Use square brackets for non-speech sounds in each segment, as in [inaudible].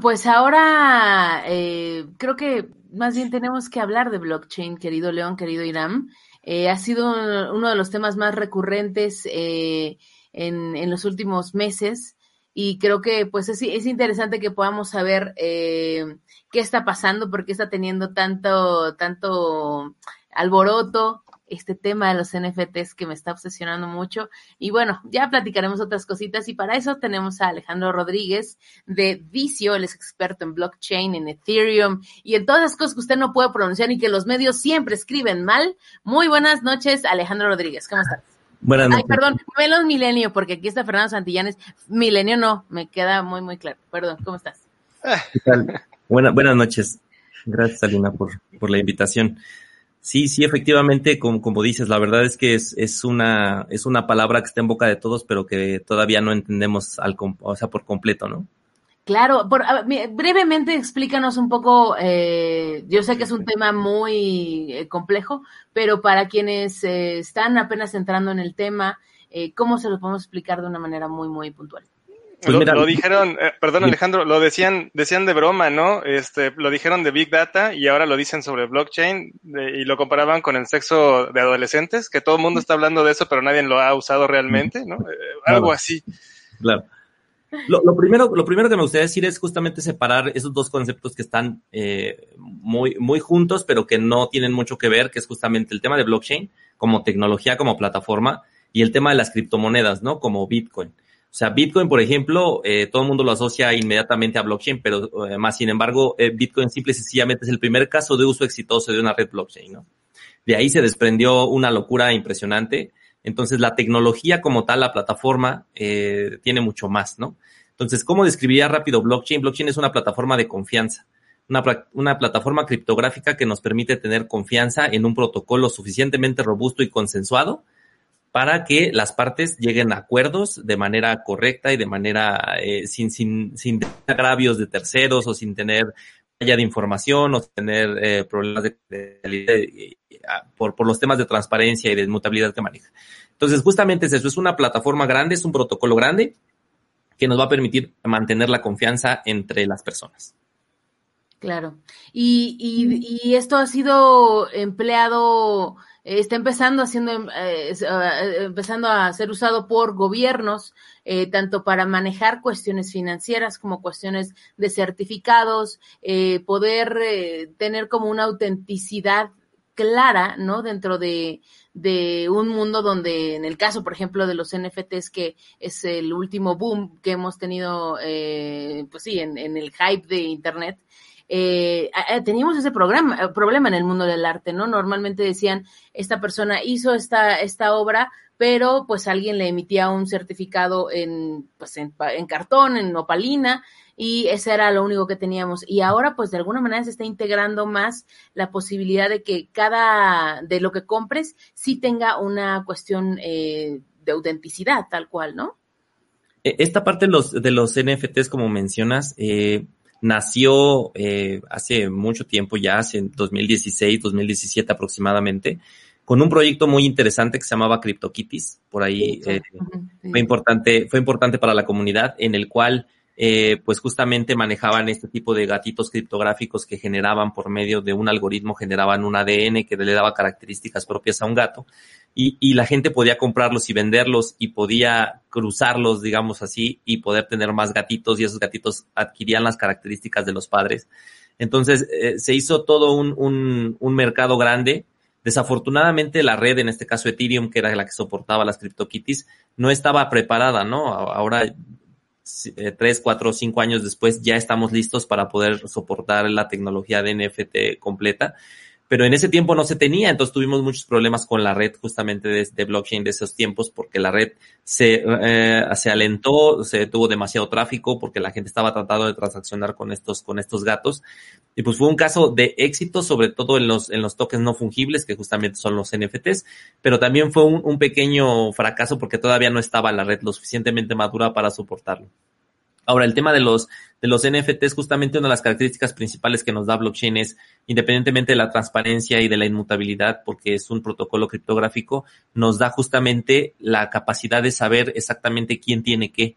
pues ahora eh, creo que más bien tenemos que hablar de blockchain, querido León, querido Iram. Eh, ha sido uno de los temas más recurrentes eh, en, en, los últimos meses y creo que pues es, es interesante que podamos saber eh, qué está pasando, por qué está teniendo tanto, tanto alboroto este tema de los NFTs que me está obsesionando mucho. Y bueno, ya platicaremos otras cositas y para eso tenemos a Alejandro Rodríguez de Vicio, él es experto en blockchain, en Ethereum y en todas las cosas que usted no puede pronunciar y que los medios siempre escriben mal. Muy buenas noches, Alejandro Rodríguez, ¿cómo estás? Buenas noches. Ay, perdón, menos milenio, porque aquí está Fernando Santillanes. Milenio no, me queda muy, muy claro. Perdón, ¿cómo estás? ¿Qué tal? Buena, buenas noches. Gracias, Alina, por, por la invitación. Sí, sí, efectivamente, como, como dices, la verdad es que es, es, una, es una palabra que está en boca de todos, pero que todavía no entendemos al, o sea, por completo, ¿no? Claro, por, brevemente explícanos un poco, eh, yo sé que es un tema muy eh, complejo, pero para quienes eh, están apenas entrando en el tema, eh, ¿cómo se lo podemos explicar de una manera muy, muy puntual? Pues lo, lo, dijeron, eh, perdón Alejandro, lo decían, decían de broma, ¿no? Este, lo dijeron de Big Data y ahora lo dicen sobre blockchain de, y lo comparaban con el sexo de adolescentes, que todo el mundo está hablando de eso, pero nadie lo ha usado realmente, ¿no? Eh, algo claro. así. Claro. Lo, lo, primero, lo primero que me gustaría decir es justamente separar esos dos conceptos que están eh, muy, muy juntos, pero que no tienen mucho que ver, que es justamente el tema de blockchain como tecnología, como plataforma, y el tema de las criptomonedas, ¿no? Como Bitcoin. O sea, Bitcoin, por ejemplo, eh, todo el mundo lo asocia inmediatamente a blockchain, pero eh, más sin embargo, eh, Bitcoin simple y sencillamente es el primer caso de uso exitoso de una red blockchain, ¿no? De ahí se desprendió una locura impresionante. Entonces, la tecnología como tal, la plataforma, eh, tiene mucho más, ¿no? Entonces, ¿cómo describiría rápido blockchain? Blockchain es una plataforma de confianza, una, una plataforma criptográfica que nos permite tener confianza en un protocolo suficientemente robusto y consensuado para que las partes lleguen a acuerdos de manera correcta y de manera eh, sin, sin, sin agravios de terceros o sin tener falla de información o sin tener eh, problemas de, de, por, por los temas de transparencia y de mutabilidad que maneja. Entonces, justamente es eso, es una plataforma grande, es un protocolo grande que nos va a permitir mantener la confianza entre las personas. Claro. Y, y esto ha sido empleado está empezando haciendo, eh, empezando a ser usado por gobiernos, eh, tanto para manejar cuestiones financieras como cuestiones de certificados, eh, poder eh, tener como una autenticidad clara, ¿no? Dentro de, de un mundo donde, en el caso, por ejemplo, de los NFTs, que es el último boom que hemos tenido, eh, pues sí, en, en el hype de Internet, eh, teníamos ese programa, problema en el mundo del arte, ¿no? Normalmente decían, esta persona hizo esta, esta obra, pero pues alguien le emitía un certificado en, pues en, en cartón, en opalina, y ese era lo único que teníamos. Y ahora, pues de alguna manera se está integrando más la posibilidad de que cada, de lo que compres, sí tenga una cuestión eh, de autenticidad, tal cual, ¿no? E, esta parte de los, de los NFTs, como mencionas, eh, nació eh, hace mucho tiempo ya, hace 2016, 2017 aproximadamente, con un proyecto muy interesante que se llamaba CryptoKitties. Por ahí eh, fue importante, fue importante para la comunidad, en el cual eh, pues justamente manejaban este tipo de gatitos criptográficos que generaban por medio de un algoritmo, generaban un ADN que le daba características propias a un gato y, y, la gente podía comprarlos y venderlos y podía cruzarlos, digamos así, y poder tener más gatitos y esos gatitos adquirían las características de los padres. Entonces eh, se hizo todo un, un, un mercado grande. Desafortunadamente la red, en este caso Ethereum, que era la que soportaba las CryptoKitties, no estaba preparada, ¿no? Ahora tres, cuatro, cinco años después ya estamos listos para poder soportar la tecnología de NFT completa. Pero en ese tiempo no se tenía, entonces tuvimos muchos problemas con la red justamente de, blockchain de esos tiempos porque la red se, eh, se alentó, se tuvo demasiado tráfico porque la gente estaba tratando de transaccionar con estos, con estos gatos. Y pues fue un caso de éxito, sobre todo en los, en los tokens no fungibles, que justamente son los NFTs, pero también fue un pequeño fracaso porque todavía no estaba la red lo suficientemente madura para soportarlo. Ahora, el tema de los, de los NFTs, justamente una de las características principales que nos da blockchain es, independientemente de la transparencia y de la inmutabilidad, porque es un protocolo criptográfico, nos da justamente la capacidad de saber exactamente quién tiene qué,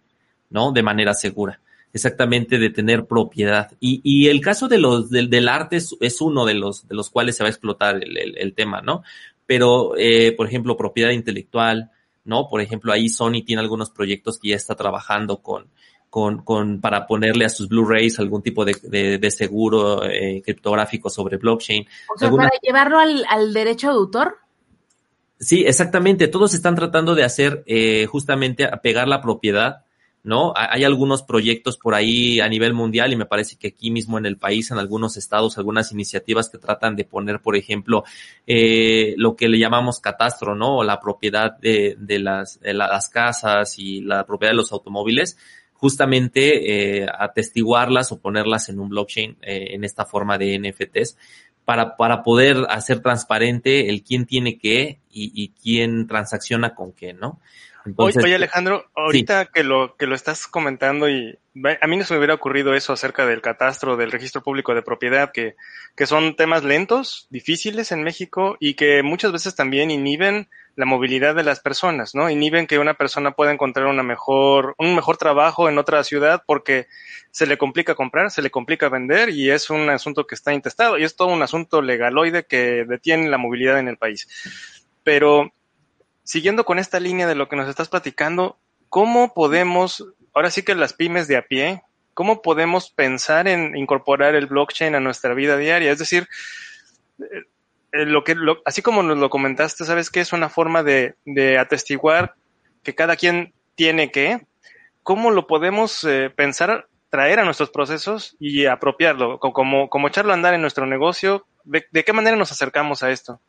¿no? De manera segura. Exactamente de tener propiedad. Y, y el caso de los, del, del arte es, uno de los, de los cuales se va a explotar el, el, el tema, ¿no? Pero, eh, por ejemplo, propiedad intelectual, ¿no? Por ejemplo, ahí Sony tiene algunos proyectos que ya está trabajando con, con, con, para ponerle a sus Blu-rays algún tipo de, de, de seguro eh, criptográfico sobre blockchain. O sea, ¿Alguna... para llevarlo al, al, derecho de autor. Sí, exactamente. Todos están tratando de hacer eh, justamente a pegar la propiedad, ¿no? Hay algunos proyectos por ahí a nivel mundial y me parece que aquí mismo en el país, en algunos estados, algunas iniciativas que tratan de poner, por ejemplo, eh, lo que le llamamos catastro, ¿no? O la propiedad de, de, las, de las casas y la propiedad de los automóviles justamente eh, atestiguarlas o ponerlas en un blockchain eh, en esta forma de NFTs para, para poder hacer transparente el quién tiene qué y, y quién transacciona con qué, ¿no? Entonces, oye, Alejandro, ahorita sí. que lo que lo estás comentando y a mí no se me hubiera ocurrido eso acerca del catastro, del registro público de propiedad, que, que son temas lentos, difíciles en México y que muchas veces también inhiben la movilidad de las personas, ¿no? Inhiben que una persona pueda encontrar una mejor, un mejor trabajo en otra ciudad porque se le complica comprar, se le complica vender y es un asunto que está intestado y es todo un asunto legaloide que detiene la movilidad en el país. Pero siguiendo con esta línea de lo que nos estás platicando, ¿cómo podemos, ahora sí que las pymes de a pie, cómo podemos pensar en incorporar el blockchain a nuestra vida diaria? Es decir, lo que, lo, así como nos lo comentaste, sabes que es una forma de, de atestiguar que cada quien tiene que, ¿cómo lo podemos eh, pensar, traer a nuestros procesos y apropiarlo, como, como echarlo a andar en nuestro negocio? ¿De, de qué manera nos acercamos a esto?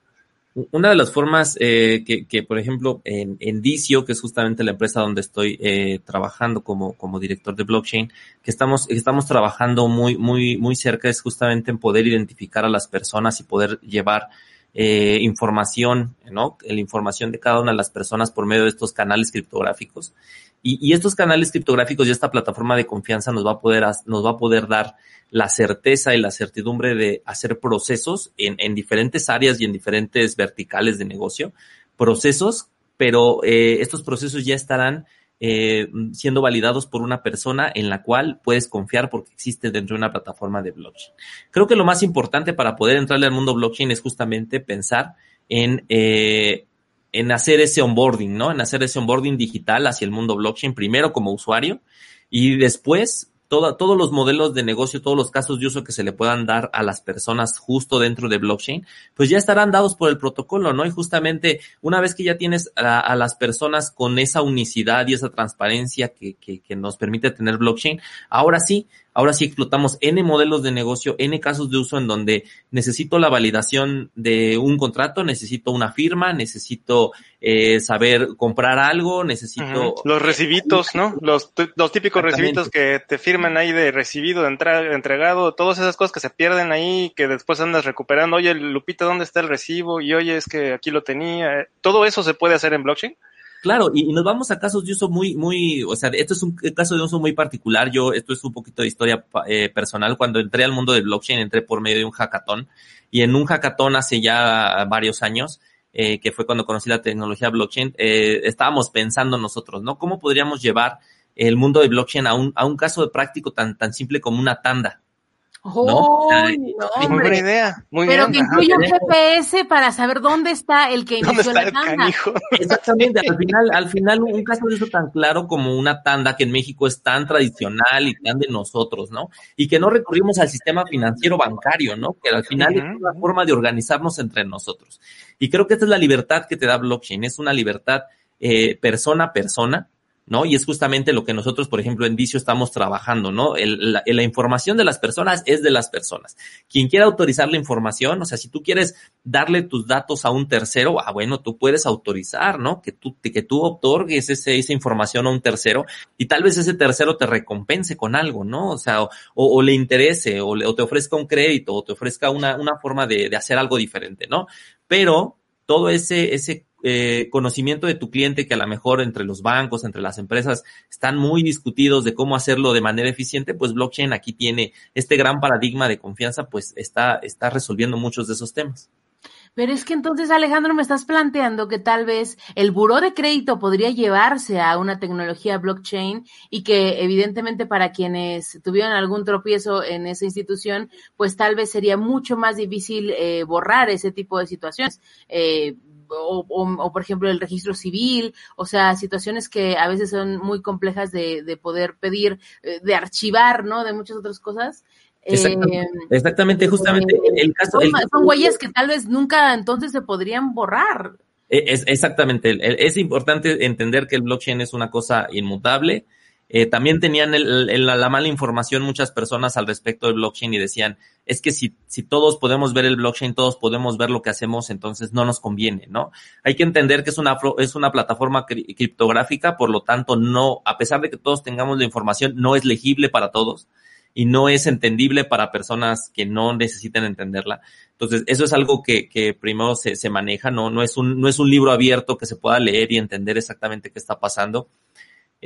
Una de las formas eh, que, que, por ejemplo, en, en Dicio, que es justamente la empresa donde estoy eh, trabajando como, como director de blockchain, que estamos, estamos trabajando muy, muy, muy cerca, es justamente en poder identificar a las personas y poder llevar eh, información, ¿no? La información de cada una de las personas por medio de estos canales criptográficos. Y, estos canales criptográficos y esta plataforma de confianza nos va a poder, nos va a poder dar la certeza y la certidumbre de hacer procesos en, en diferentes áreas y en diferentes verticales de negocio, procesos, pero eh, estos procesos ya estarán eh, siendo validados por una persona en la cual puedes confiar porque existe dentro de una plataforma de blockchain. Creo que lo más importante para poder entrarle al mundo blockchain es justamente pensar en, eh, en hacer ese onboarding, ¿no? En hacer ese onboarding digital hacia el mundo blockchain, primero como usuario y después todo, todos los modelos de negocio, todos los casos de uso que se le puedan dar a las personas justo dentro de blockchain, pues ya estarán dados por el protocolo, ¿no? Y justamente una vez que ya tienes a, a las personas con esa unicidad y esa transparencia que, que, que nos permite tener blockchain, ahora sí, ahora sí explotamos N modelos de negocio, N casos de uso en donde necesito la validación de un contrato, necesito una firma, necesito eh, saber comprar algo, necesito... Los recibitos, ¿no? Los, los típicos recibitos que te firman ahí de recibido, de entregado, todas esas cosas que se pierden ahí, que después andas recuperando. Oye, Lupita, ¿dónde está el recibo? Y oye, es que aquí lo tenía. ¿Todo eso se puede hacer en blockchain? Claro, y, nos vamos a casos de uso muy, muy, o sea, esto es un caso de uso muy particular. Yo, esto es un poquito de historia eh, personal. Cuando entré al mundo del blockchain, entré por medio de un hackathon. Y en un hackathon hace ya varios años, eh, que fue cuando conocí la tecnología blockchain, eh, estábamos pensando nosotros, ¿no? ¿Cómo podríamos llevar el mundo de blockchain a un, a un caso práctico tan, tan simple como una tanda? Oh, ¿no? muy buena idea. Muy Pero bien. que incluye un GPS para saber dónde está el que inició la tanda. Exactamente, al final, al final un caso de eso tan claro como una tanda que en México es tan tradicional y tan de nosotros, ¿no? Y que no recurrimos al sistema financiero bancario, ¿no? Que al final uh -huh. es una forma de organizarnos entre nosotros. Y creo que esta es la libertad que te da blockchain, es una libertad eh, persona a persona, ¿no? Y es justamente lo que nosotros, por ejemplo, en Dicio estamos trabajando, ¿no? El, la, la, información de las personas es de las personas. Quien quiera autorizar la información, o sea, si tú quieres darle tus datos a un tercero, ah, bueno, tú puedes autorizar, ¿no? Que tú, que tú otorgues ese, esa información a un tercero y tal vez ese tercero te recompense con algo, ¿no? O sea, o, o le interese, o, le, o, te ofrezca un crédito, o te ofrezca una, una forma de, de hacer algo diferente, ¿no? Pero todo ese, ese eh, conocimiento de tu cliente que a lo mejor entre los bancos, entre las empresas están muy discutidos de cómo hacerlo de manera eficiente, pues blockchain aquí tiene este gran paradigma de confianza, pues está, está resolviendo muchos de esos temas. Pero es que entonces, Alejandro, me estás planteando que tal vez el buró de crédito podría llevarse a una tecnología blockchain y que evidentemente para quienes tuvieron algún tropiezo en esa institución, pues tal vez sería mucho más difícil eh, borrar ese tipo de situaciones. Eh, o, o, por ejemplo el registro civil, o sea, situaciones que a veces son muy complejas de, de poder pedir, eh, de archivar, ¿no? De muchas otras cosas. Exactamente, eh, exactamente justamente el caso. Son, el, son, huellas que tal vez nunca entonces se podrían borrar. E, Es, exactamente, es importante entender que el blockchain es una cosa inmutable. Eh, también tenían el, el, la mala información muchas personas al respecto del blockchain y decían, es que si, si todos podemos ver el blockchain, todos podemos ver lo que hacemos, entonces no nos conviene, ¿no? Hay que entender que es una, es una plataforma cri criptográfica, por lo tanto, no, a pesar de que todos tengamos la información, no es legible para todos y no es entendible para personas que no necesiten entenderla. Entonces, eso es algo que, que primero se, se, maneja, ¿no? No es, un, no es un libro abierto que se pueda leer y entender exactamente qué está pasando,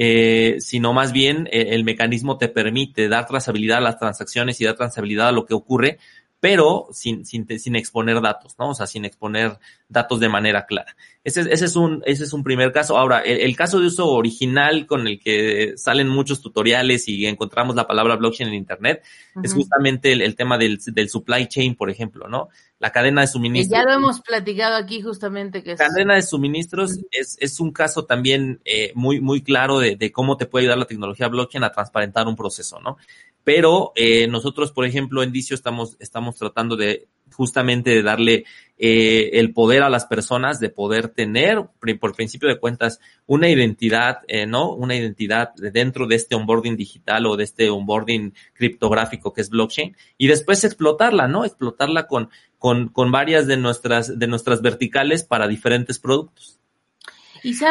eh, sino más bien eh, el mecanismo te permite dar trazabilidad a las transacciones y dar trazabilidad a lo que ocurre, pero sin, sin, sin exponer datos, ¿no? O sea, sin exponer datos de manera clara. Ese, ese, es, un, ese es un primer caso. Ahora, el, el, caso de uso original con el que salen muchos tutoriales y encontramos la palabra blockchain en Internet uh -huh. es justamente el, el tema del, del, supply chain, por ejemplo, ¿no? La cadena de suministros. Que ya lo hemos platicado aquí justamente. Que es... Cadena de suministros uh -huh. es, es un caso también eh, muy, muy claro de, de cómo te puede ayudar la tecnología blockchain a transparentar un proceso, ¿no? Pero eh, nosotros, por ejemplo, en Dicio estamos, estamos tratando de justamente de darle eh, el poder a las personas de poder tener, por principio de cuentas, una identidad, eh, ¿no? Una identidad dentro de este onboarding digital o de este onboarding criptográfico que es blockchain y después explotarla, ¿no? Explotarla con, con, con varias de nuestras, de nuestras verticales para diferentes productos.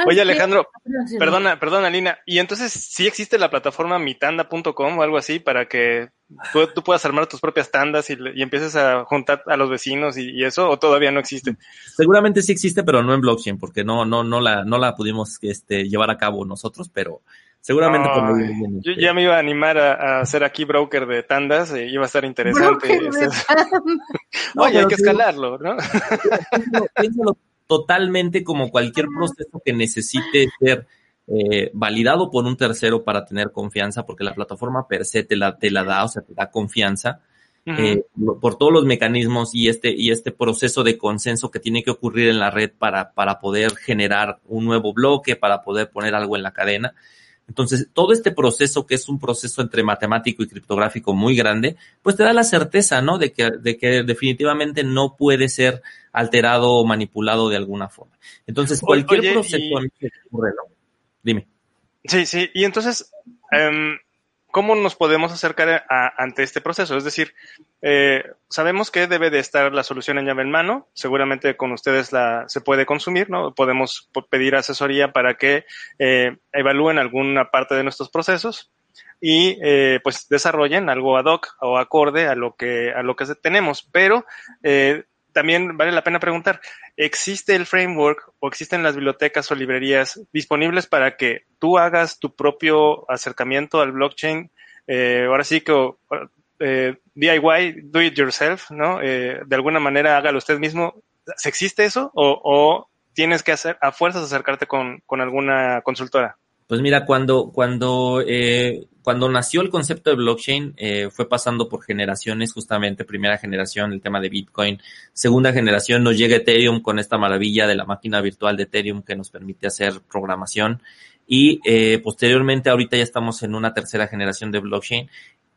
Oye, Alejandro, qué? perdona, perdona, Lina. Y entonces, ¿sí existe la plataforma mitanda.com o algo así para que tú, tú, puedas armar tus propias tandas y, y, empieces a juntar a los vecinos y, y, eso, o todavía no existe? Seguramente sí existe, pero no en blockchain, porque no, no, no la, no la pudimos este, llevar a cabo nosotros, pero seguramente oh, por bien, Yo ya me iba a animar a, a ser aquí broker de tandas, y iba a estar interesante. Oye, hay que escalarlo, ¿no? Piénsalo, totalmente como cualquier proceso que necesite ser eh, validado por un tercero para tener confianza, porque la plataforma per se te la, te la da, o sea, te da confianza. Eh, por todos los mecanismos y este, y este proceso de consenso que tiene que ocurrir en la red para, para poder generar un nuevo bloque, para poder poner algo en la cadena. Entonces, todo este proceso, que es un proceso entre matemático y criptográfico muy grande, pues te da la certeza, ¿no? De que, de que definitivamente no puede ser alterado o manipulado de alguna forma. Entonces, cualquier Oye, proceso y... que ocurre, ¿no? Dime. Sí, sí. Y entonces, um, ¿cómo nos podemos acercar a, ante este proceso? Es decir, eh, sabemos que debe de estar la solución en llave en mano, seguramente con ustedes la, se puede consumir, ¿no? Podemos pedir asesoría para que eh, evalúen alguna parte de nuestros procesos y eh, pues desarrollen algo ad hoc o acorde a lo que, a lo que tenemos, pero eh, también vale la pena preguntar, ¿existe el framework o existen las bibliotecas o librerías disponibles para que tú hagas tu propio acercamiento al blockchain? Eh, ahora sí que eh, DIY, do it yourself, ¿no? Eh, de alguna manera hágalo usted mismo. ¿Existe eso o, tienes que hacer a fuerzas acercarte con alguna consultora? Pues mira, cuando, cuando, eh, cuando nació el concepto de blockchain, eh, fue pasando por generaciones, justamente, primera generación, el tema de Bitcoin, segunda generación nos llega Ethereum con esta maravilla de la máquina virtual de Ethereum que nos permite hacer programación. Y eh, posteriormente ahorita ya estamos en una tercera generación de blockchain.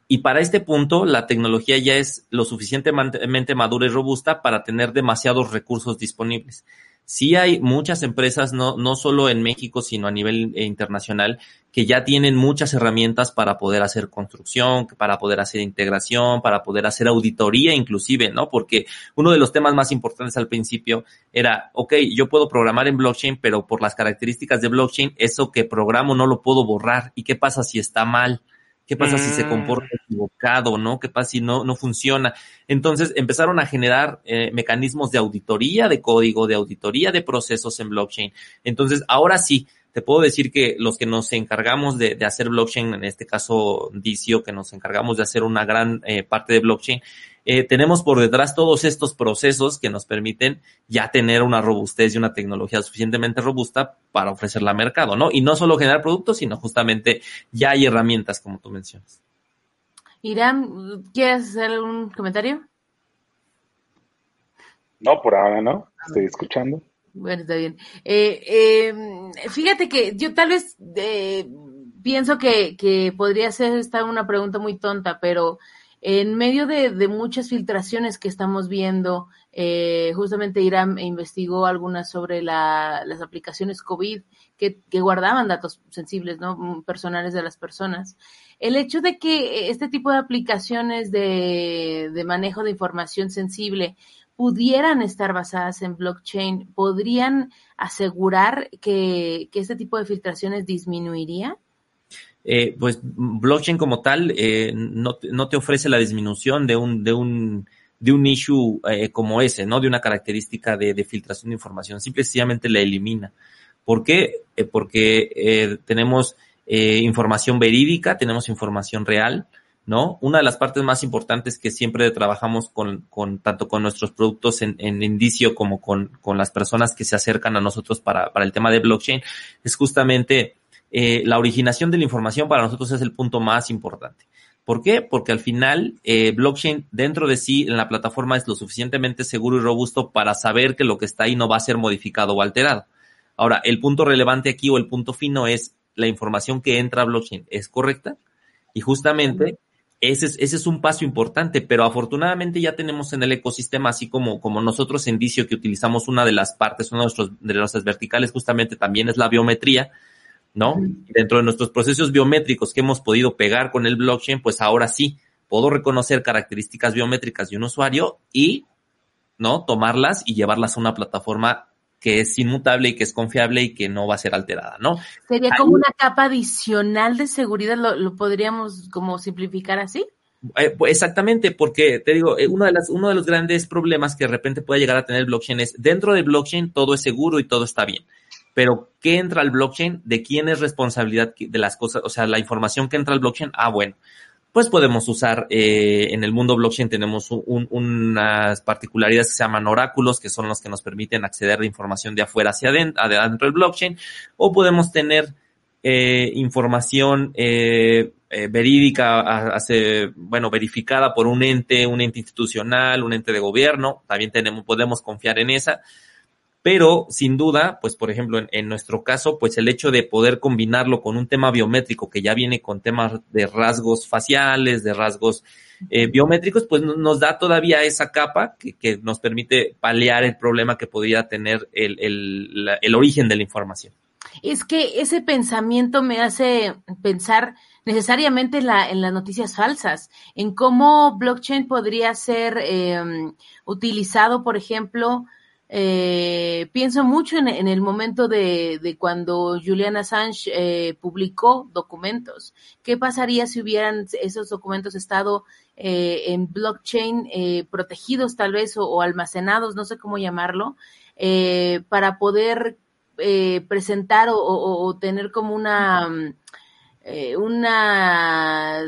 Y para este punto la tecnología ya es lo suficientemente madura y robusta para tener demasiados recursos disponibles sí hay muchas empresas, no, no solo en México, sino a nivel internacional, que ya tienen muchas herramientas para poder hacer construcción, para poder hacer integración, para poder hacer auditoría inclusive, ¿no? Porque uno de los temas más importantes al principio era, ok, yo puedo programar en blockchain, pero por las características de blockchain, eso que programo no lo puedo borrar. ¿Y qué pasa si está mal? ¿Qué pasa si se Mm. comporta equivocado, no? ¿Qué pasa si no, no funciona? Entonces empezaron a generar eh, mecanismos de auditoría de código, de auditoría de procesos en blockchain. Entonces, ahora sí, te puedo decir que los que nos encargamos de, de hacer blockchain, en este caso Dicio, que nos encargamos de hacer una gran eh, parte de blockchain, eh, tenemos por detrás todos estos procesos que nos permiten ya tener una robustez y una tecnología suficientemente robusta para ofrecerla al mercado, ¿no? Y no solo generar productos, sino justamente ya hay herramientas, como tú mencionas. Irán, ¿quieres hacer algún comentario? No, por ahora no. Estoy escuchando. Bueno, está bien. Eh, eh, fíjate que yo tal vez eh, pienso que, que podría ser esta una pregunta muy tonta, pero en medio de, de muchas filtraciones que estamos viendo, eh, justamente Irán investigó algunas sobre la, las aplicaciones COVID que, que guardaban datos sensibles, ¿no? Mm, Personales de las personas. El hecho de que este tipo de aplicaciones de, de manejo de información sensible pudieran estar basadas en blockchain, ¿podrían asegurar que, que este tipo de filtraciones disminuiría? Eh, pues blockchain como tal eh, no, no te ofrece la disminución de un, de un, de un issue eh, como ese, ¿no? De una característica de, de filtración de información. Simple y sencillamente la elimina. ¿Por qué? Porque tenemos información verídica, tenemos información real, ¿no? Una de las partes más importantes que siempre trabajamos con, con tanto con nuestros productos en, en indicio como con, con las personas que se acercan a nosotros para, para el tema de blockchain es justamente eh, la originación de la información para nosotros es el punto más importante. ¿Por qué? Porque al final eh, blockchain dentro de sí en la plataforma es lo suficientemente seguro y robusto para saber que lo que está ahí no va a ser modificado o alterado. Ahora, el punto relevante aquí o el punto fino es la información que entra a blockchain es correcta y justamente ese es, ese es un paso importante, pero afortunadamente ya tenemos en el ecosistema, así como, como nosotros en Dicio que utilizamos una de las partes, una de, nuestros, de nuestras verticales justamente también es la biometría, ¿no? Dentro de nuestros procesos biométricos que hemos podido pegar con el blockchain, pues ahora sí, puedo reconocer características biométricas de un usuario y, ¿no? Tomarlas y llevarlas a una plataforma que es inmutable y que es confiable y que no va a ser alterada, ¿no? Sería Ahí- como una capa adicional de seguridad, ¿lo, lo podríamos como simplificar así? Eh, pues exactamente, porque te digo, eh, uno, de las, uno de los grandes problemas que de repente puede llegar a tener el blockchain es, dentro del blockchain todo es seguro y todo está bien. Pero, ¿qué entra al blockchain? ¿De quién es responsabilidad de las cosas? O sea, la información que entra al blockchain, ah, bueno, pues podemos usar, eh, en el mundo blockchain tenemos un- unas particularidades que se llaman oráculos, que son los que nos permiten acceder a información de afuera hacia adentro, adentro del blockchain, o podemos tener eh, información eh, eh, verídica, hace, bueno, verificada por un ente, un ente institucional, un ente de gobierno, también tenemos, podemos confiar en esa, pero sin duda, pues por ejemplo, en, en nuestro caso, pues el hecho de poder combinarlo con un tema biométrico que ya viene con temas de rasgos faciales, de rasgos eh, biométricos, pues no- nos da todavía esa capa que, que nos permite paliar el problema que podría tener el, el, la- el origen de la información. Es que ese pensamiento me hace pensar necesariamente en, la, en las noticias falsas, en cómo blockchain podría ser eh, utilizado, por ejemplo, eh, pienso mucho en, en el momento de, de cuando Julian Assange eh, publicó documentos. ¿Qué pasaría si hubieran esos documentos estado eh, en blockchain eh, protegidos tal vez o, o almacenados, no sé cómo llamarlo, eh, para poder eh, presentar o, o- o tener como una, mm, eh, una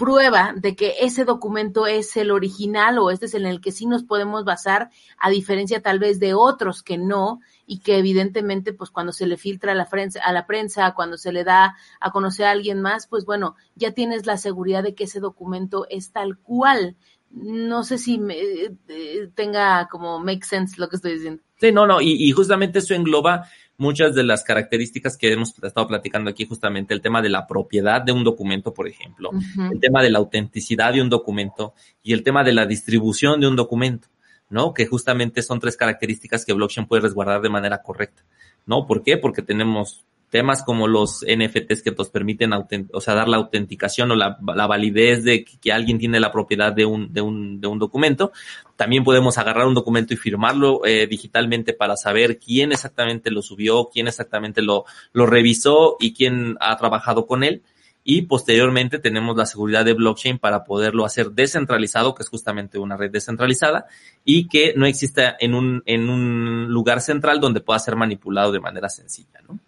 prueba de que ese documento es el original o este es en el que sí nos podemos basar, a diferencia tal vez de otros que no, y que evidentemente, pues cuando se le filtra a la prensa, a la prensa, cuando se le da a conocer a alguien más, pues bueno, ya tienes la seguridad de que ese documento es tal cual. No sé si me, eh, tenga como make sense lo que estoy diciendo. Sí, no, no, y justamente eso engloba muchas de las características que hemos estado platicando aquí, justamente el tema de la propiedad de un documento, por ejemplo, el tema de la autenticidad de un documento y el tema de la distribución de un documento, ¿no? Que justamente son tres características que blockchain puede resguardar de manera correcta, ¿no? ¿Por qué? Porque tenemos temas como los NFTs que nos permiten, autent- o sea, dar la autenticación o la, la validez de que, que alguien tiene la propiedad de un, de un, de un documento. También podemos agarrar un documento y firmarlo eh, digitalmente para saber quién exactamente lo subió, quién exactamente lo, lo revisó y quién ha trabajado con él. y posteriormente tenemos la seguridad de blockchain para poderlo hacer descentralizado, que es justamente una red descentralizada, y que no exista en un, en un lugar central donde pueda ser manipulado de manera sencilla, ¿no?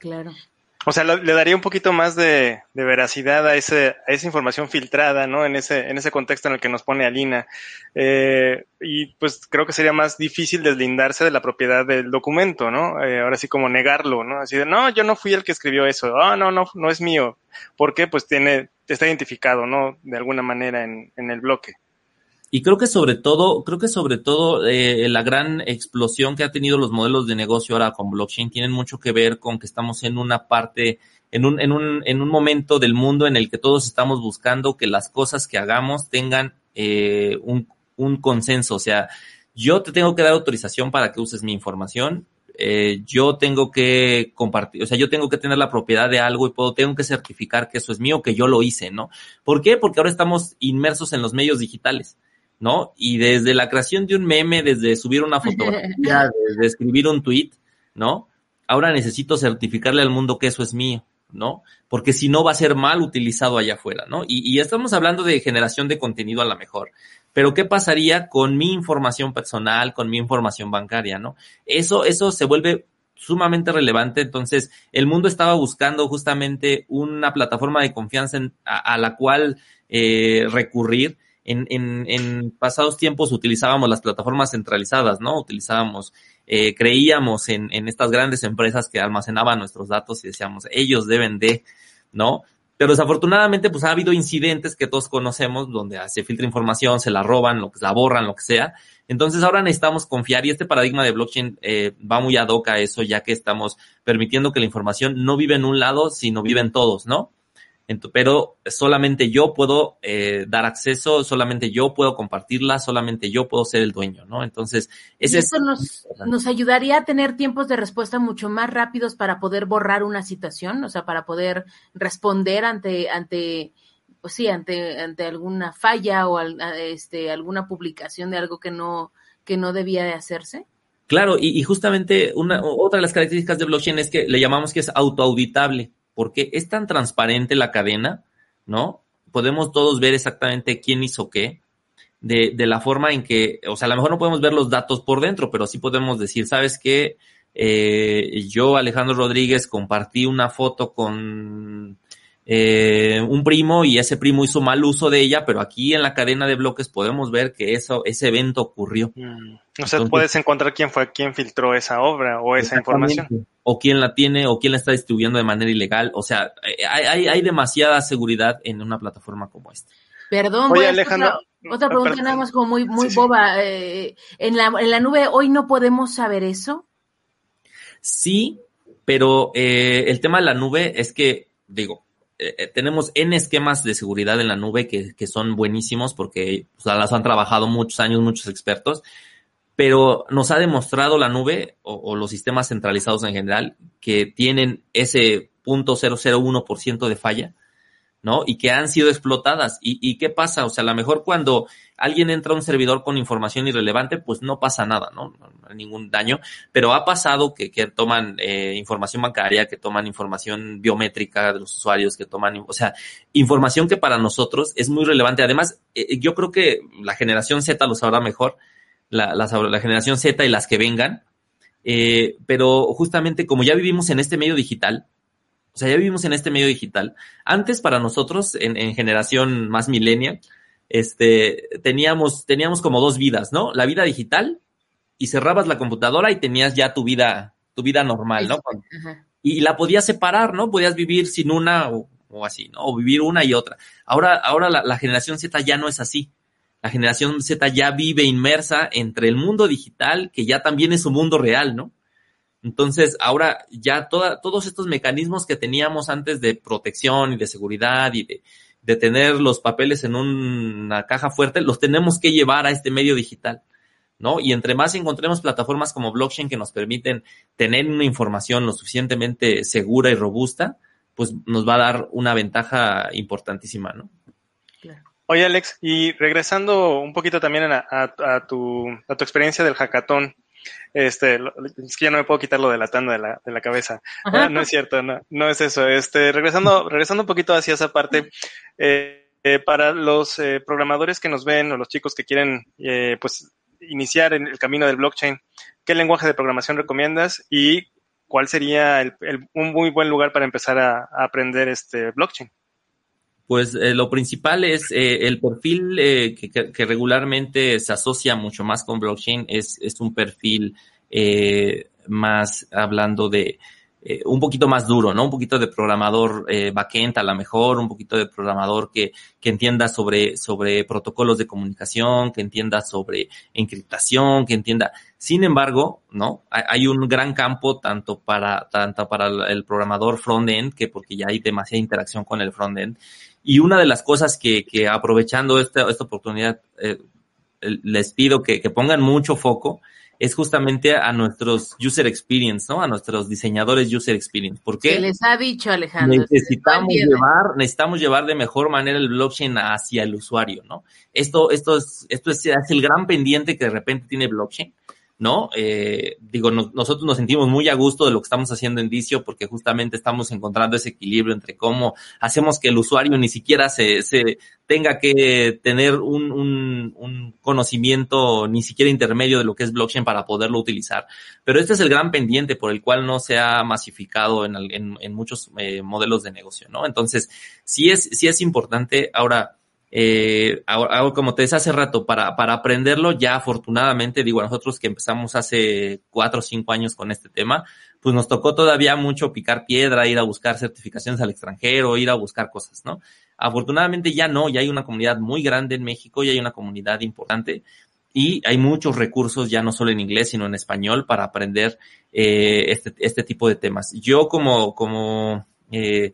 Claro. O sea, le daría un poquito más de, veracidad a, ese, a esa información filtrada, ¿no? En ese, en ese contexto en el que nos pone Alina. Eh, y pues creo que sería más difícil deslindarse de la propiedad del documento, ¿no? Eh, ahora sí como negarlo, ¿no? Así de, no, yo no fui el que escribió eso. Ah, no, no, no es mío. ¿Por qué? Pues tiene, está identificado, ¿no? De alguna manera en, en el bloque. Y creo que sobre todo, creo que sobre todo eh, la gran explosión que ha tenido los modelos de negocio ahora con blockchain tienen mucho que ver con que estamos en una parte, en un, en un, en un momento del mundo en el que todos estamos buscando que las cosas que hagamos tengan eh, un, un consenso. O sea, yo te tengo que dar autorización para que uses mi información. Eh, yo tengo que compartir, o sea, yo tengo que tener la propiedad de algo y puedo, tengo que certificar que eso es mío, que yo lo hice, ¿no? ¿Por qué? Porque ahora estamos inmersos en los medios digitales. ¿No? Y desde la creación de un meme, desde subir una fotografía, [laughs] desde escribir un tweet, ¿no? Ahora necesito certificarle al mundo que eso es mío, ¿no? Porque si no va a ser mal utilizado allá afuera, ¿no? Y, y estamos hablando de generación de contenido a la mejor. Pero ¿qué pasaría con mi información personal, con mi información bancaria, ¿no? Eso, eso se vuelve sumamente relevante. Entonces, el mundo estaba buscando justamente una plataforma de confianza a, la cual eh, recurrir en, en, en, pasados tiempos utilizábamos las plataformas centralizadas, ¿no? Utilizábamos, eh, creíamos en, en estas grandes empresas que almacenaban nuestros datos y decíamos, ellos deben de, ¿no? Pero desafortunadamente, pues ha habido incidentes que todos conocemos donde se filtra información, se la roban, lo que la borran, lo que sea. Entonces ahora necesitamos confiar y este paradigma de blockchain eh, va muy ad hoc a eso, ya que estamos permitiendo que la información no vive en un lado, sino vive en todos, ¿no? Pero solamente yo puedo eh, dar acceso, solamente yo puedo compartirla, solamente yo puedo ser el dueño, ¿no? Entonces, ese eso nos, nos ayudaría a tener tiempos de respuesta mucho más rápidos para poder borrar una situación, o sea, para poder responder ante, ante, pues sí, ante, ante alguna falla o este, alguna publicación de algo que no, que no debía de hacerse. Claro, y, y justamente una, otra de las características de blockchain es que le llamamos que es autoauditable porque es tan transparente la cadena, ¿no? Podemos todos ver exactamente quién hizo qué, de, de la forma en que, o sea, a lo mejor no podemos ver los datos por dentro, pero sí podemos decir, ¿sabes qué? Eh, yo, Alejandro Rodríguez, compartí una foto con eh, un primo y ese primo hizo mal uso de ella, pero aquí en la cadena de bloques podemos ver que eso, ese evento ocurrió. Mm. O sea, puedes encontrar quién fue quien filtró esa obra o esa información. O quién la tiene o quién la está distribuyendo de manera ilegal. O sea, eh, hay, hay, hay demasiada seguridad en una plataforma como esta. Perdón, Oye, Alejandro, otra, otra pregunta nada más como muy, muy boba. Eh, ¿en, la, ¿En la nube hoy no podemos saber eso? Sí, pero eh, el tema de la nube es que, digo, eh, eh, tenemos N esquemas de seguridad en la nube que, que son buenísimos porque las han trabajado muchos años, muchos expertos, pero nos ha demostrado la nube o, o los sistemas centralizados en general que tienen ese punto .001% de falla ¿no? Y que han sido explotadas. ¿Y, ¿Y qué pasa? O sea, a lo mejor cuando alguien entra a un servidor con información irrelevante, pues no pasa nada, ¿no? no, hay ningún daño, pero ha pasado que, que toman eh, información bancaria, que toman información biométrica de los usuarios, que toman, o sea, información que para nosotros es muy relevante. Además, eh, yo creo que la generación Z lo sabrá mejor, la, la, la generación Z y las que vengan, eh, pero justamente como ya vivimos en este medio digital, o sea, ya vivimos en este medio digital. Antes, para nosotros, en, en generación más millennial, este, teníamos, teníamos como dos vidas, ¿no? La vida digital y cerrabas la computadora y tenías ya tu vida, tu vida normal, ¿no? Ajá. Y la podías separar, ¿no? Podías vivir sin una o, o así, ¿no? O vivir una y otra. Ahora, ahora la, la generación Z ya no es así. La generación Z ya vive inmersa entre el mundo digital, que ya también es su mundo real, ¿no? Entonces, ahora ya toda, todos estos mecanismos que teníamos antes de protección y de seguridad y de, de tener los papeles en una caja fuerte, los tenemos que llevar a este medio digital, ¿no? Y entre más encontremos plataformas como blockchain que nos permiten tener una información lo suficientemente segura y robusta, pues nos va a dar una ventaja importantísima, ¿no? Oye, Alex, y regresando un poquito también a, a, a, tu, a tu experiencia del hackathon, Este, es que ya no me puedo quitar lo de la tanda de la, de la cabeza. No es cierto, no, no es eso. Este, regresando, regresando un poquito hacia esa parte, eh, eh, para los eh, programadores que nos ven o los chicos que quieren, eh, pues, iniciar en el camino del blockchain, ¿qué lenguaje de programación recomiendas y cuál sería el, el, un muy buen lugar para empezar a, a aprender este blockchain? Pues eh, lo principal es eh, el perfil eh, que, que, regularmente se asocia mucho más con blockchain, es, es un perfil más hablando de eh, un poquito más duro, ¿no? Un poquito de programador eh, backend a lo mejor, un poquito de programador que, que entienda sobre, sobre protocolos de comunicación, que entienda sobre encriptación, que entienda. Sin embargo, ¿no? Hay, un gran campo tanto para, tanto para el programador frontend, que porque ya hay demasiada interacción con el frontend. Y una de las cosas que, que aprovechando esta, esta oportunidad, eh, les pido que, que pongan mucho foco es justamente a nuestros user experience, ¿no? A nuestros diseñadores user experience. ¿Por qué? Se les ha dicho, Alejandro. Necesitamos llevar, necesitamos llevar de mejor manera el blockchain hacia el usuario, ¿no? Esto, esto es, esto es, es el gran pendiente que de repente tiene blockchain ¿no? Eh, digo, no, nosotros nos sentimos muy a gusto de lo que estamos haciendo en Vicio porque justamente estamos encontrando ese equilibrio entre cómo hacemos que el usuario ni siquiera se, se tenga que tener un, un, un, conocimiento ni siquiera intermedio de lo que es blockchain para poderlo utilizar. Pero este es el gran pendiente por el cual no se ha masificado en, en, en muchos eh, modelos de negocio, ¿no? Entonces, sí es, sí es importante. Ahora, eh, como te decía hace rato, para, para aprenderlo ya afortunadamente, digo, a nosotros que empezamos hace cuatro o cinco años con este tema, pues nos tocó todavía mucho picar piedra, ir a buscar certificaciones al extranjero, ir a buscar cosas, ¿no? Afortunadamente ya no, ya hay una comunidad muy grande en México, ya hay una comunidad importante y hay muchos recursos ya no solo en inglés, sino en español para aprender eh, este, este tipo de temas. Yo como, como eh,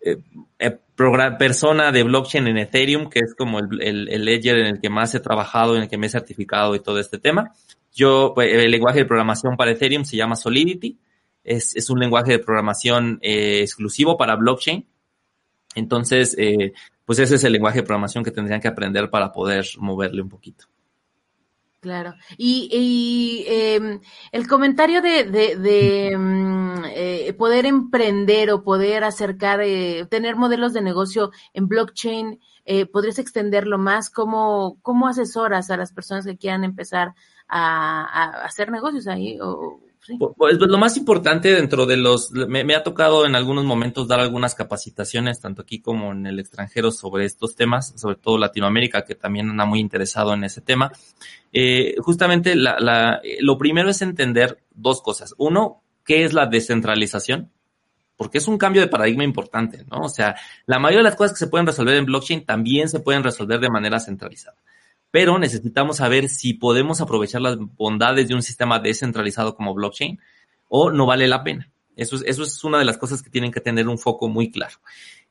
eh, eh persona de blockchain en Ethereum, que es como el, el, el, ledger en el que más he trabajado, en el que me he certificado y todo este tema. Yo, pues, el lenguaje de programación para Ethereum se llama Solidity. Es, es un lenguaje de programación eh, exclusivo para blockchain. Entonces, eh, pues ese es el lenguaje de programación que tendrían que aprender para poder moverle un poquito. Claro. Y, y eh, el comentario de, de, de mm, eh, poder emprender o poder acercar, eh, tener modelos de negocio en blockchain, eh, ¿podrías extenderlo más? ¿Cómo, ¿Cómo asesoras a las personas que quieran empezar a, a hacer negocios ahí? O, ¿sí? Pues, pues, lo más importante dentro de los, me, ha tocado en algunos momentos dar algunas capacitaciones, tanto aquí como en el extranjero, sobre estos temas, sobre todo Latinoamérica, que también anda muy interesado en ese tema. Eh, justamente lo primero es entender dos cosas. Uno, ¿qué es la descentralización? Porque es un cambio de paradigma importante, ¿no? O sea, la mayoría de las cosas que se pueden resolver en blockchain también se pueden resolver de manera centralizada pero necesitamos saber si podemos aprovechar las bondades de un sistema descentralizado como blockchain o no vale la pena. Eso es, eso es una de las cosas que tienen que tener un foco muy claro.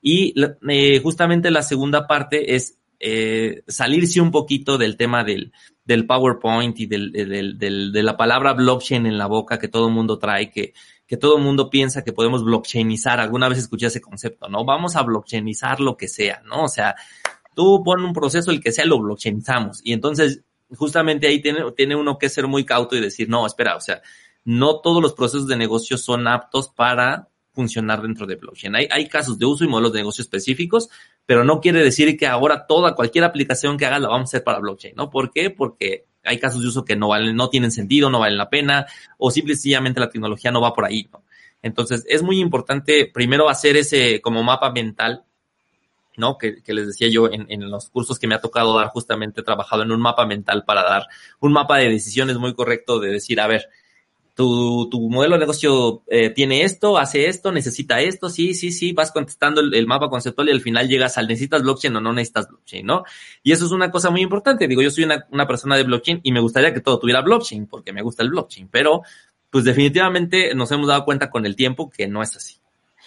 Y eh, justamente la segunda parte es eh, salirse un poquito del tema del, del PowerPoint y del, del, de la palabra blockchain en la boca que todo el mundo trae, que, que todo el mundo piensa que podemos blockchainizar. Alguna vez escuché ese concepto, ¿no? Vamos a blockchainizar lo que sea, ¿no? O sea, tú pon un proceso, el que sea, lo blockchainizamos. Y entonces, justamente ahí tiene, tiene uno que ser muy cauto y decir, no, espera, o sea, no todos los procesos de negocio son aptos para funcionar dentro de blockchain. Hay, hay casos de uso y modelos de negocio específicos, pero no quiere decir que ahora toda, cualquier aplicación que haga la vamos a hacer para blockchain, ¿no? ¿Por qué? Porque hay casos de uso que no valen, no tienen sentido, no valen la pena, o simplemente la tecnología no va por ahí, ¿no? Entonces, es muy importante primero hacer ese como mapa mental ¿no? Que, que, les decía yo en, en, los cursos que me ha tocado dar, justamente he trabajado en un mapa mental para dar un mapa de decisiones muy correcto de decir, a ver, tu, tu modelo de negocio eh, tiene esto, hace esto, necesita esto, sí, sí, sí, vas contestando el, el, mapa conceptual y al final llegas al necesitas blockchain o no necesitas blockchain, ¿no? Y eso es una cosa muy importante. Digo, yo soy una, una persona de blockchain y me gustaría que todo tuviera blockchain porque me gusta el blockchain, pero pues definitivamente nos hemos dado cuenta con el tiempo que no es así.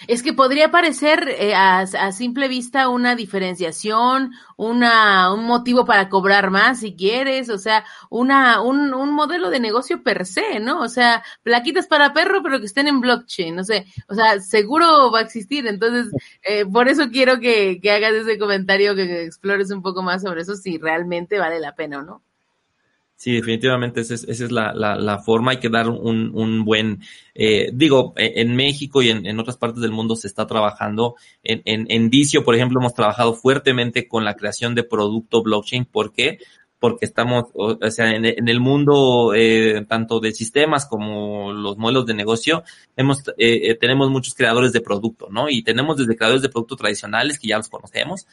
Es que podría parecer eh, a, a, simple vista una diferenciación, una, un motivo para cobrar más si quieres, o sea, una, un, un modelo de negocio per se, ¿no? O sea, plaquitas para perro, pero que estén en blockchain, no sé, o sea, seguro va a existir. Entonces, eh, por eso quiero que, que hagas ese comentario, que explores un poco más sobre eso, si realmente vale la pena o no. Sí, definitivamente esa es, esa es la, forma. Hay que dar un, un buen, eh, digo, e, en México y en, en, otras partes del mundo se está trabajando. En, en, en Dicio, por ejemplo, hemos trabajado fuertemente con la creación de producto blockchain. ¿Por qué? Porque estamos, o, sea, en, en el mundo eh, tanto de sistemas como los modelos de negocio, hemos, eh, tenemos muchos creadores de producto, ¿no? Y tenemos desde creadores de producto tradicionales que ya los conocemos,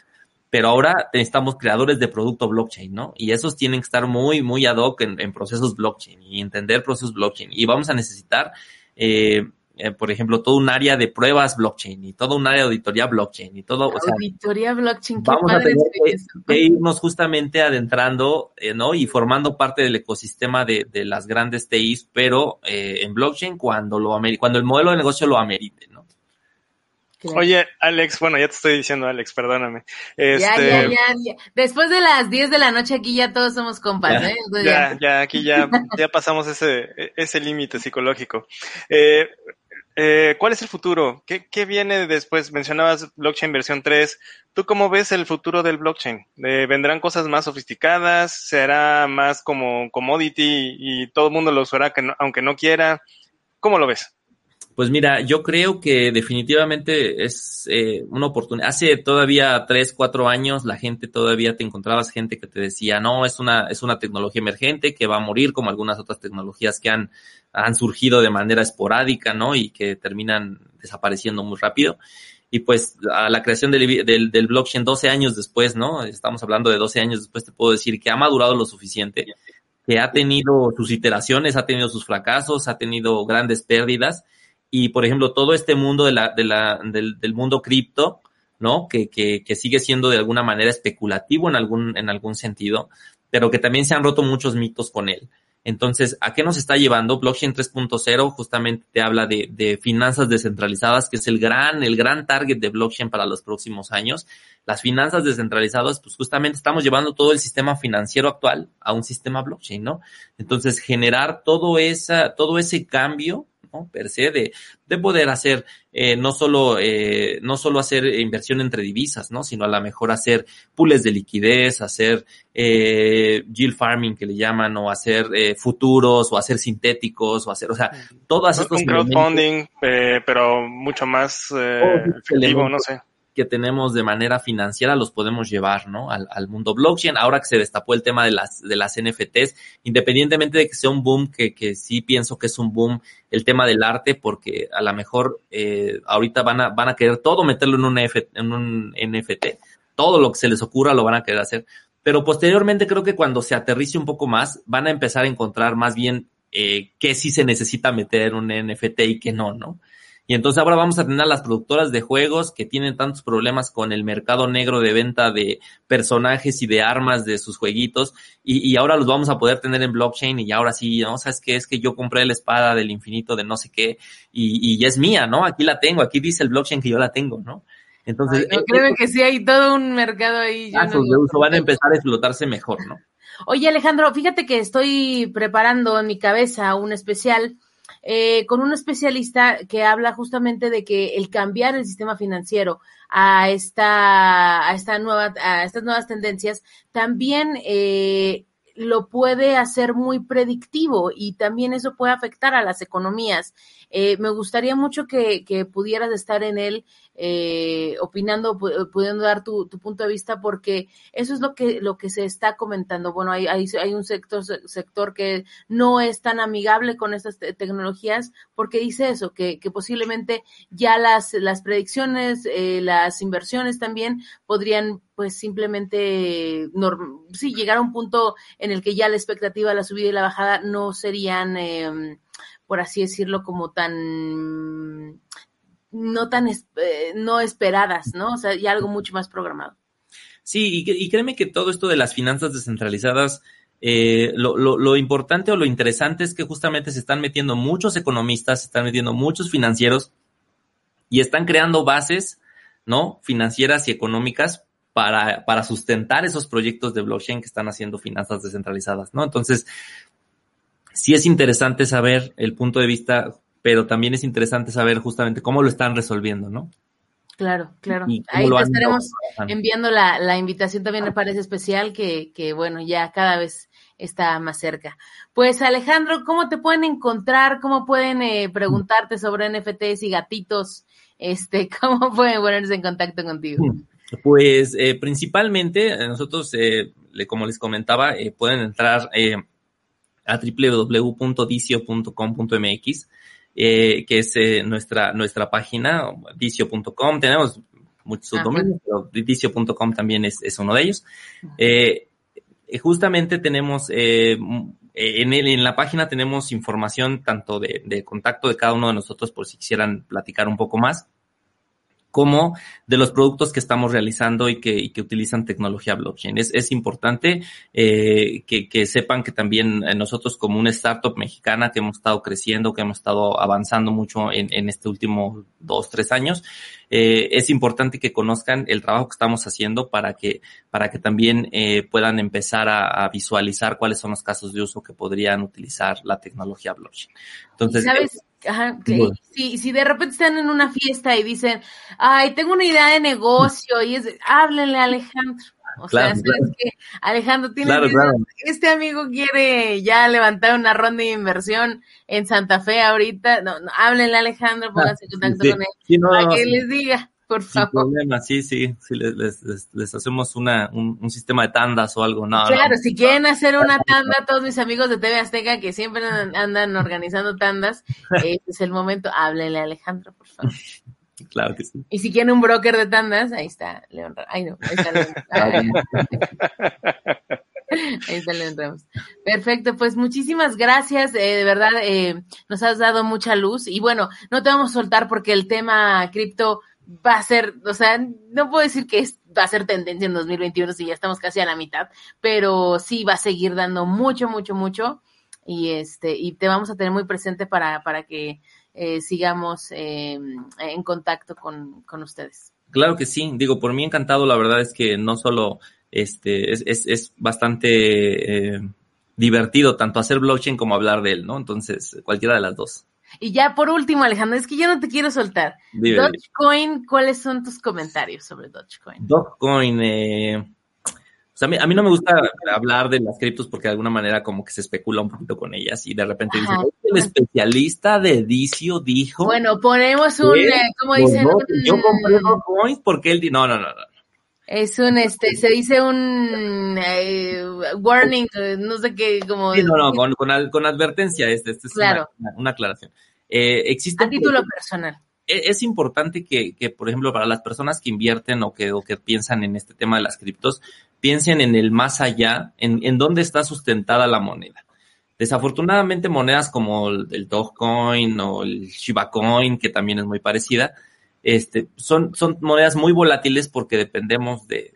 pero ahora necesitamos creadores de producto blockchain, ¿no? Y esos tienen que estar muy, muy ad hoc en, en procesos blockchain y entender procesos blockchain. Y vamos a necesitar, eh, eh, por ejemplo, todo un área de pruebas blockchain y todo un área de auditoría blockchain y todo. O sea, auditoría blockchain, qué vamos a tener que, que, irnos justamente adentrando, eh, ¿no? Y formando parte del ecosistema de, de las grandes TIs, pero eh, en blockchain cuando lo cuando el modelo de negocio lo amerite, ¿no? Oye, Alex, bueno, ya te estoy diciendo, Alex, perdóname. Este... Ya, ya, ya, ya, Después de las 10 de la noche aquí ya todos somos compas, ya, ¿eh? Entonces ya, ya, ya, aquí ya, [laughs] ya pasamos ese, ese límite psicológico. Eh, eh, ¿Cuál es el futuro? ¿Qué, ¿Qué, viene después? Mencionabas blockchain versión 3. ¿Tú cómo ves el futuro del blockchain? Eh, ¿Vendrán cosas más sofisticadas? ¿Será más como commodity y todo el mundo lo usará que no, aunque no quiera? ¿Cómo lo ves? Pues mira, yo creo que definitivamente es eh, una oportunidad. Hace todavía tres, cuatro años la gente todavía te encontrabas gente que te decía, no, es una, es una tecnología emergente que va a morir como algunas otras tecnologías que han, han surgido de manera esporádica, ¿no? Y que terminan desapareciendo muy rápido. Y pues a la creación del, del, del blockchain 12 años después, ¿no? Estamos hablando de 12 años después, te puedo decir que ha madurado lo suficiente, que ha tenido sus iteraciones, ha tenido sus fracasos, ha tenido grandes pérdidas y por ejemplo todo este mundo de la, de la, del, del mundo cripto, ¿no? Que, que, que, sigue siendo de alguna manera especulativo en algún, en algún sentido, pero que también se han roto muchos mitos con él. Entonces, ¿a qué nos está llevando? Blockchain 3.0 justamente te habla de, de, finanzas descentralizadas, que es el gran, el gran target de blockchain para los próximos años. Las finanzas descentralizadas, pues justamente estamos llevando todo el sistema financiero actual a un sistema blockchain, ¿no? Entonces, generar todo esa, todo ese cambio ¿no? Per se, de, de poder hacer, eh, no solo, eh, no solo hacer inversión entre divisas, ¿no? Sino a lo mejor hacer pools de liquidez, hacer, eh, yield farming que le llaman, o hacer, eh, futuros, o hacer sintéticos, o hacer, o sea, todas estas. Un crowdfunding, eh, pero mucho más, eh, efectivo, no sé que tenemos de manera financiera los podemos llevar, ¿no? Al, al, mundo blockchain. Ahora que se destapó el tema de las, de las NFTs, independientemente de que sea un boom, que, que sí pienso que es un boom el tema del arte, porque a lo mejor eh, ahorita van a, van a querer todo meterlo en un, F, en un NFT. Todo lo que se les ocurra lo van a querer hacer. Pero posteriormente creo que cuando se aterrice un poco más, van a empezar a encontrar más bien eh, qué sí se necesita meter en un NFT y qué no, ¿no? Y entonces ahora vamos a tener a las productoras de juegos que tienen tantos problemas con el mercado negro de venta de personajes y de armas de sus jueguitos y, y ahora los vamos a poder tener en blockchain y ahora sí, ¿no? ¿Sabes qué? Es que yo compré la espada del infinito de no sé qué y, y ya es mía, ¿no? Aquí la tengo, aquí dice el blockchain que yo la tengo, ¿no? Entonces, Ay, no, creo que sí hay todo un mercado ahí. Casos no de uso van a empezar a explotarse mejor, ¿no? Oye, Alejandro, fíjate que estoy preparando en mi cabeza un especial eh, con un especialista que habla justamente de que el cambiar el sistema financiero a esta, a esta nueva, a estas nuevas tendencias también eh, lo puede hacer muy predictivo y también eso puede afectar a las economías. Eh, me gustaría mucho que, que, pudieras estar en él eh, opinando, pudiendo dar tu, tu, punto de vista, porque eso es lo que, lo que se está comentando. Bueno, hay, hay, hay un sector, sector que no es tan amigable con estas te tecnologías, porque dice eso, que, que posiblemente ya las, las predicciones, eh, las inversiones también podrían pues simplemente sí llegar a un punto en el que ya la expectativa la subida y la bajada no serían eh, por así decirlo como tan no tan eh, no esperadas no o sea ya algo mucho más programado sí y, y créeme que todo esto de las finanzas descentralizadas eh, lo, lo, lo, importante o lo interesante es que justamente se están metiendo muchos economistas, se están metiendo muchos financieros y están creando bases, ¿no? Financieras y económicas para, para sustentar esos proyectos de blockchain que están haciendo finanzas descentralizadas, ¿no? Entonces, sí es interesante saber el punto de vista, pero también es interesante saber justamente cómo lo están resolviendo, ¿no? Claro, claro. Ahí te estaremos enviando la, la, invitación también me parece especial que, que, bueno, ya cada vez está más cerca. Pues Alejandro, ¿cómo te pueden encontrar? ¿Cómo pueden eh, preguntarte sobre NFTs y gatitos? Este, [laughs] ¿cómo pueden ponerse en contacto contigo? Pues eh, principalmente eh, nosotros, eh, como les comentaba, eh, pueden entrar a www.dicio.com.mx, eh, que es eh, nuestra, nuestra página, dicio.com. Tenemos muchos Ajá. subdominios, pero dicio.com también es, es uno de ellos. Eh, eh, justamente tenemos, eh, eh, en, el, en la página tenemos información tanto de, de contacto de cada uno de nosotros por si quisieran platicar un poco más, como de los productos que estamos realizando y que, y que utilizan tecnología blockchain. Es, es importante eh, que, que sepan que también eh, nosotros como una startup mexicana que hemos estado creciendo, que hemos estado avanzando mucho en, en este último dos, tres años, eh, es importante que conozcan el trabajo que estamos haciendo para que, para que también eh, puedan empezar a, a visualizar cuáles son los casos de uso que podrían utilizar la tecnología blockchain. Entonces, ¿Sabes? Ajá, que Bueno. si, si de repente están en una fiesta y dicen, ay, tengo una idea de negocio y es, háblenle a Alejandro. O Claro, sea, claro. ¿sabes qué? Alejandro tiene Claro, este amigo quiere ya levantar una ronda de inversión en Santa Fe ahorita. No, no, háblenle a Alejandro, pónganse en contacto Ah, sí, con él sí, no, para no, que sí. les diga, por Sin favor. problema, sí, sí, sí, les, les, les- hacemos una, un, un sistema de tandas o algo, no, Claro, no. si quieren hacer una tanda, todos mis amigos de TV Azteca que siempre andan, organizando tandas, [laughs] este es el momento, háblenle a Alejandro, por favor. [laughs] claro que sí. Y si quieren un broker de tandas, ahí está León Ramos. Ay, no, ahí está León [laughs] Ahí está León Ramos. Perfecto, pues muchísimas gracias. eh, de verdad, eh, nos has dado mucha luz. Y bueno, no te vamos a soltar porque el tema cripto va a ser, o sea, no puedo decir que va a ser tendencia en 2021 si ya estamos casi a la mitad, pero sí va a seguir dando mucho, mucho, mucho. Y este, y te vamos a tener muy presente para, para que eh, sigamos eh, en contacto con, con ustedes. Claro que sí, digo, por mí encantado, la verdad es que no solo, este, es, es, es bastante eh, divertido tanto hacer blockchain como hablar de él, ¿no? Entonces, cualquiera de las dos. Y ya por último, Alejandro, es que yo no te quiero soltar. Dime, dime. Dogecoin, ¿cuáles son tus comentarios sobre Dogecoin? Dogecoin, eh, sea, a mí, a mí no me gusta hablar de las criptos porque de alguna manera como que se especula un poquito con ellas y de repente dicen, el especialista de Dicio dijo... Bueno, ponemos un, eh, ¿cómo Pues dicen? yo compré Dogecoin porque él... No, no, no, no. Es un, este, se dice un eh, warning, eh, no sé qué, como... Sí, no, no, con, con, al- con advertencia, este, este es Claro. una, una aclaración. Eh, existe A título personal. e- es importante que, que, por ejemplo, para las personas que invierten o que, o que piensan en este tema de las criptos, piensen en el más allá, en, en dónde está sustentada la moneda. Desafortunadamente, monedas como el, el Dogecoin o el Shiba Coin, que también es muy parecida, este, son, son monedas muy volátiles porque dependemos de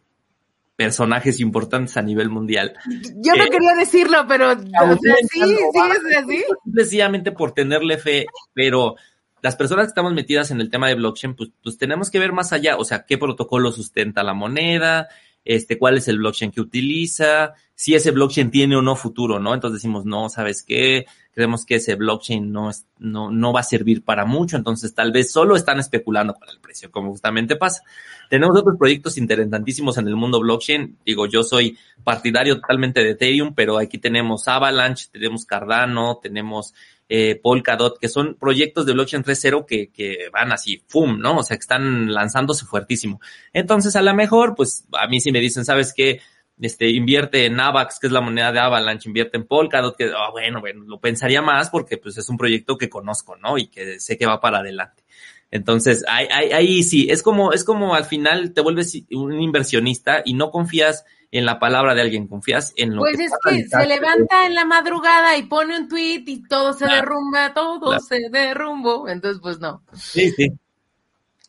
personajes importantes a nivel mundial. Yo no Eh, quería decirlo, pero, o sea, sí, sí, es así. sencillamente por tenerle fe, pero las personas que estamos metidas en el tema de blockchain, pues, pues tenemos que ver más allá, o sea, qué protocolo sustenta la moneda, este, cuál es el blockchain que utiliza, si ese blockchain tiene o no futuro, ¿no? Entonces decimos, no, ¿sabes qué? Creemos que ese blockchain no, es, no, no va a servir para mucho, entonces tal vez solo están especulando con el precio, como justamente pasa. Tenemos otros proyectos interesantísimos en el mundo blockchain. Digo, yo soy partidario totalmente de Ethereum, pero aquí tenemos Avalanche, tenemos Cardano, tenemos eh, Polkadot, que son proyectos de blockchain 3.0 que, que van así, ¡fum! ¿no? O sea, que están lanzándose fuertísimo. Entonces, a lo mejor, pues, a mí si me dicen, ¿sabes qué? Este, invierte en AVAX, que es la moneda de Avalanche, invierte en Polkadot, que, ah, bueno, bueno, lo pensaría más porque, pues, es un proyecto que conozco, ¿no? Y que sé que va para adelante. Entonces, ahí, ahí, ahí sí, es como, es como al final te vuelves un inversionista y no confías en la palabra de alguien, confías en lo Pues que es va a que se levanta en la madrugada y pone un tweet y todo se Claro. derrumba, todo Claro. se derrumbó. Entonces, pues no. Sí, sí.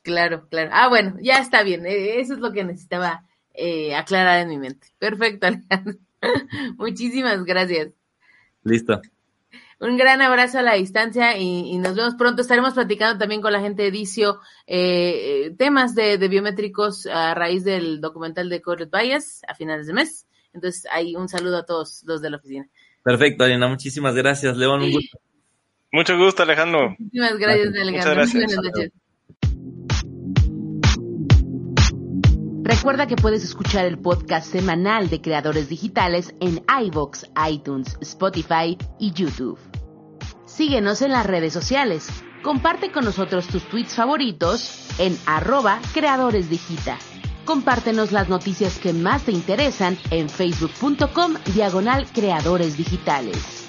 Claro, claro. Ah, bueno, ya está bien. Eh, Eso es lo que necesitaba eh, aclarar en mi mente. Perfecto, Alejandro. [laughs] Muchísimas gracias. Listo. Un gran abrazo a la distancia y, y nos vemos pronto. Estaremos platicando también con la gente de Dicio eh, eh, temas de, de biométricos a raíz del documental de Coded Bias a finales de mes. Entonces, ahí un saludo a todos los de la oficina. Perfecto, Ariana, muchísimas gracias. León, un gusto. Mucho gusto, Alejandro. Muchísimas gracias, Gracias. Alejandro. Muchas gracias. buenas noches. Recuerda que puedes escuchar el podcast semanal de creadores digitales en iVoox, iTunes, Spotify y YouTube. Síguenos en las redes sociales. Comparte con nosotros tus tweets favoritos en arroba creadoresdigita. Compártenos las noticias que más te interesan en facebook.com diagonal creadores digitales.